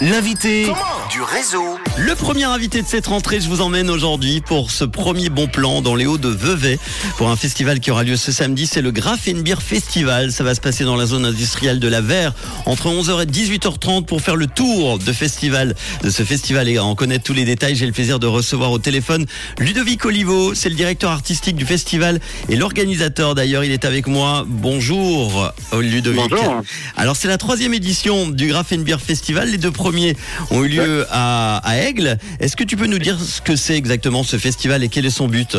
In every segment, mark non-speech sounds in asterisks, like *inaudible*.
L'invité du réseau. Le premier invité de cette rentrée, je vous emmène aujourd'hui pour ce premier bon plan dans les Hauts de Vevey pour un festival qui aura lieu ce samedi. C'est le Grafenbier Festival. Ça va se passer dans la zone industrielle de la Verre entre 11h et 18h30 pour faire le tour de festival, de ce festival et en connaître tous les détails. J'ai le plaisir de recevoir au téléphone Ludovic Olivo. C'est le directeur artistique du festival et l'organisateur d'ailleurs. Il est avec moi. Bonjour Ludovic. Bonjour. Alors c'est la troisième édition du Grafenbier Festival. Les deux premiers ont eu lieu à, à Aigle. Est-ce que tu peux nous dire ce que c'est exactement ce festival et quel est son but?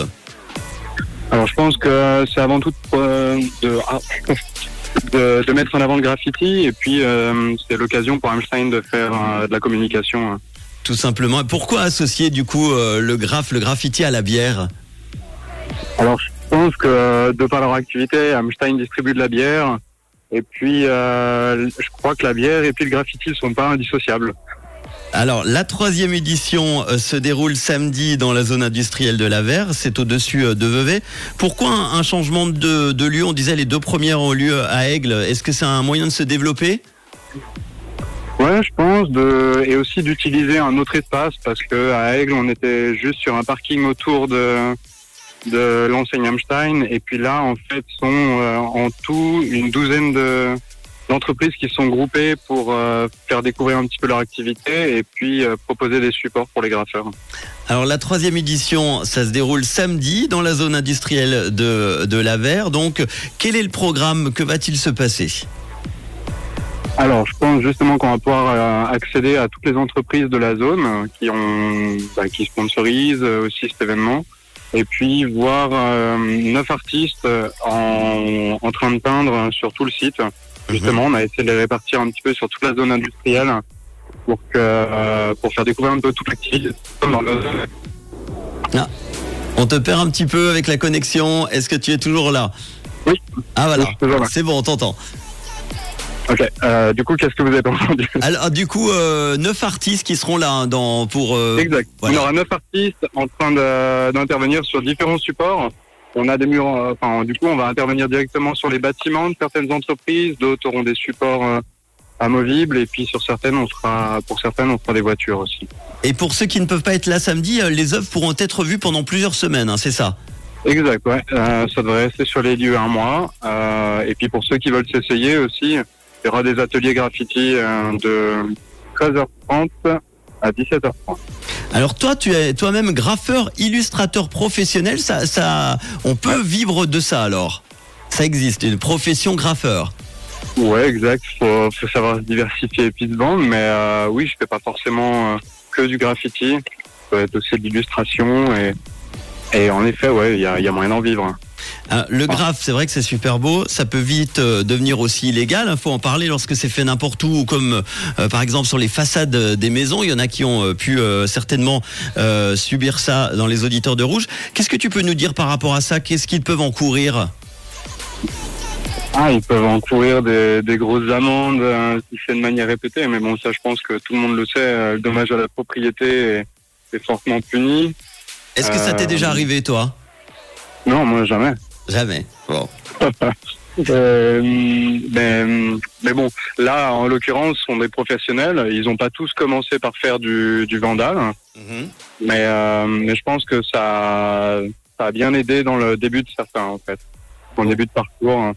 Alors je pense que c'est avant tout euh, de, *laughs* de, de mettre en avant le graffiti et puis euh, c'est l'occasion pour Einstein de faire euh, de la communication. hein. Tout simplement. Pourquoi associer du coup euh, le graphe, le graffiti à la bière? Alors je pense que de par leur activité, Einstein distribue de la bière et puis euh, je crois que la bière et puis le graffiti ne sont pas indissociables. Alors, la troisième édition euh, se déroule samedi dans la zone industrielle de la Verre. C'est au-dessus euh, de Vevey. Pourquoi un, changement de, de lieu? On disait les deux premières ont lieu à Aigle. Est-ce que c'est un moyen de se développer? Ouais, je pense, de, et aussi d'utiliser un autre espace parce que à Aigle, on était juste sur un parking autour de, de l'enseigne Einstein. Et puis là, en fait, sont euh, en tout une douzaine de d'entreprises qui sont groupées pour euh, faire découvrir un petit peu leur activité et puis euh, proposer des supports pour les graffeurs. Alors, la troisième édition, ça se déroule samedi dans la zone industrielle de, de. Donc, quel est le programme? Que va-t-il se passer? Alors, je pense justement qu'on va pouvoir euh, accéder à toutes les entreprises de la zone qui ont, bah, qui sponsorisent aussi cet événement, et puis voir neuf artistes en, en train de peindre sur tout le site. Justement, on a essayé de les répartir un petit peu sur toute la zone industrielle pour que euh, pour faire découvrir un peu toute l'activité dans la zone. On te perd un petit peu avec la connexion. Est-ce que tu es toujours là? Oui. Ah voilà, c'est bon, on t'entend. Ok. Euh, du coup, qu'est-ce que vous avez entendu? Alors du coup, euh, neuf artistes qui seront là hein, dans pour. euh, Exact. voilà. On aura neuf artistes en train d'intervenir sur différents supports. On a des murs, euh, enfin, du coup, on va intervenir directement sur les bâtiments de certaines entreprises, d'autres auront des supports euh, amovibles, et puis sur certaines, on fera, pour certaines, on fera des voitures aussi. Et pour ceux qui ne peuvent pas être là samedi, euh, les œuvres pourront être vues pendant plusieurs semaines, hein, c'est ça? Exact, ouais. Euh, ça devrait rester sur les lieux un mois. Euh, et puis pour ceux qui veulent s'essayer aussi, il y aura des ateliers graffiti de 13h30 à 17h30. Alors toi, tu es toi-même graffeur, illustrateur professionnel. Ça, ça, on peut vivre de ça alors? Ça existe, une profession graffeur. Ouais, exact. Faut, faut savoir se diversifier et puis vendre, mais euh, oui, je fais pas forcément euh, que du graffiti. Ça peut être aussi de l'illustration et en effet, ouais, il y a, il y a moyen d'en vivre. Hein. Euh, le graphe, c'est vrai que c'est super beau. Ça peut vite euh, devenir aussi illégal. Il faut en parler lorsque c'est fait n'importe où, comme euh, par exemple sur les façades euh, des maisons. Il y en a qui ont pu certainement subir ça dans les auditeurs de Rouge. Qu'est-ce que tu peux nous dire par rapport à ça? Qu'est-ce qu'ils peuvent encourir Ah, ils peuvent encourir des, des grosses amendes euh, si c'est de manière répétée, mais bon, ça, je pense que tout le monde le sait. le dommage à la propriété est, est fortement puni. Est-ce que ça t'est Euh, déjà arrivé, toi? Non, moi jamais. Jamais. Bon. *laughs* Euh, mais, mais bon, là, en l'occurrence, ce sont des professionnels. Ils n'ont pas tous commencé par faire du, du vandal, Mhm. mais, euh, mais je pense que ça, ça a bien aidé dans le début de certains, en fait. Dans le début de parcours.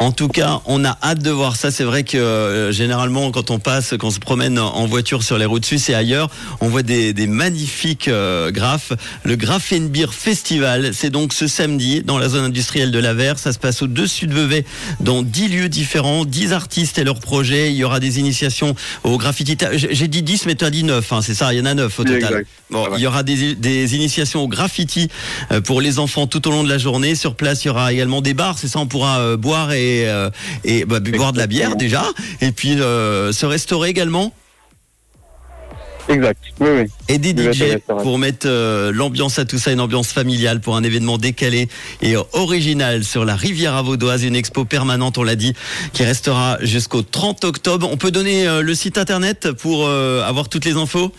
En tout cas, on a hâte de voir ça. C'est vrai que euh, généralement, quand on passe, quand on se promène en voiture sur les routes suisses et ailleurs, on voit des, des magnifiques euh, graphes. Le Grafenbier Festival, c'est donc ce samedi dans la zone industrielle de la Verre. Ça se passe au-dessus de Vevey, dans 10 lieux différents, 10 artistes et leurs projets. Il y aura des initiations au graffiti. J'ai dit 10, mais tu as dit 9, hein, c'est ça, il y en a 9 au total. exact. Bon, Ah ouais. il y aura des, des initiations au graffiti euh, pour les enfants tout au long de la journée. Sur place, il y aura également des bars, c'est ça, on pourra boire et, euh, et bah, boire de la bière déjà, et puis euh, se restaurer également. Exact. Oui, oui. Et des DJ pour mettre euh, l'ambiance à tout ça, une ambiance familiale pour un événement décalé et euh, original sur la rivière Vaudoise, une expo permanente, on l'a dit, qui restera jusqu'au 30 octobre. On peut donner euh, le site internet pour euh, avoir toutes les infos?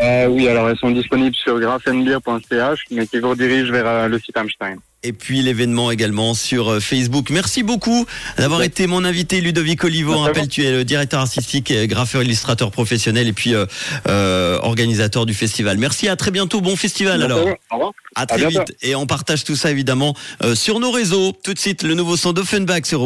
Euh, oui, alors elles sont disponibles sur graphenbeer.ch, mais qui vous redirige vers euh, le site Einstein. et puis l'événement également sur euh, Facebook. Merci beaucoup d'avoir été mon invité, Ludovic Olivo. On rappelle, tu es le directeur artistique, graffeur, illustrateur professionnel et puis euh, euh, organisateur du festival. Merci, à très bientôt. Bon festival Merci alors. Au revoir. À très vite. Et on partage tout ça évidemment euh, sur nos réseaux. Tout de suite, le nouveau son d'Offenbach sur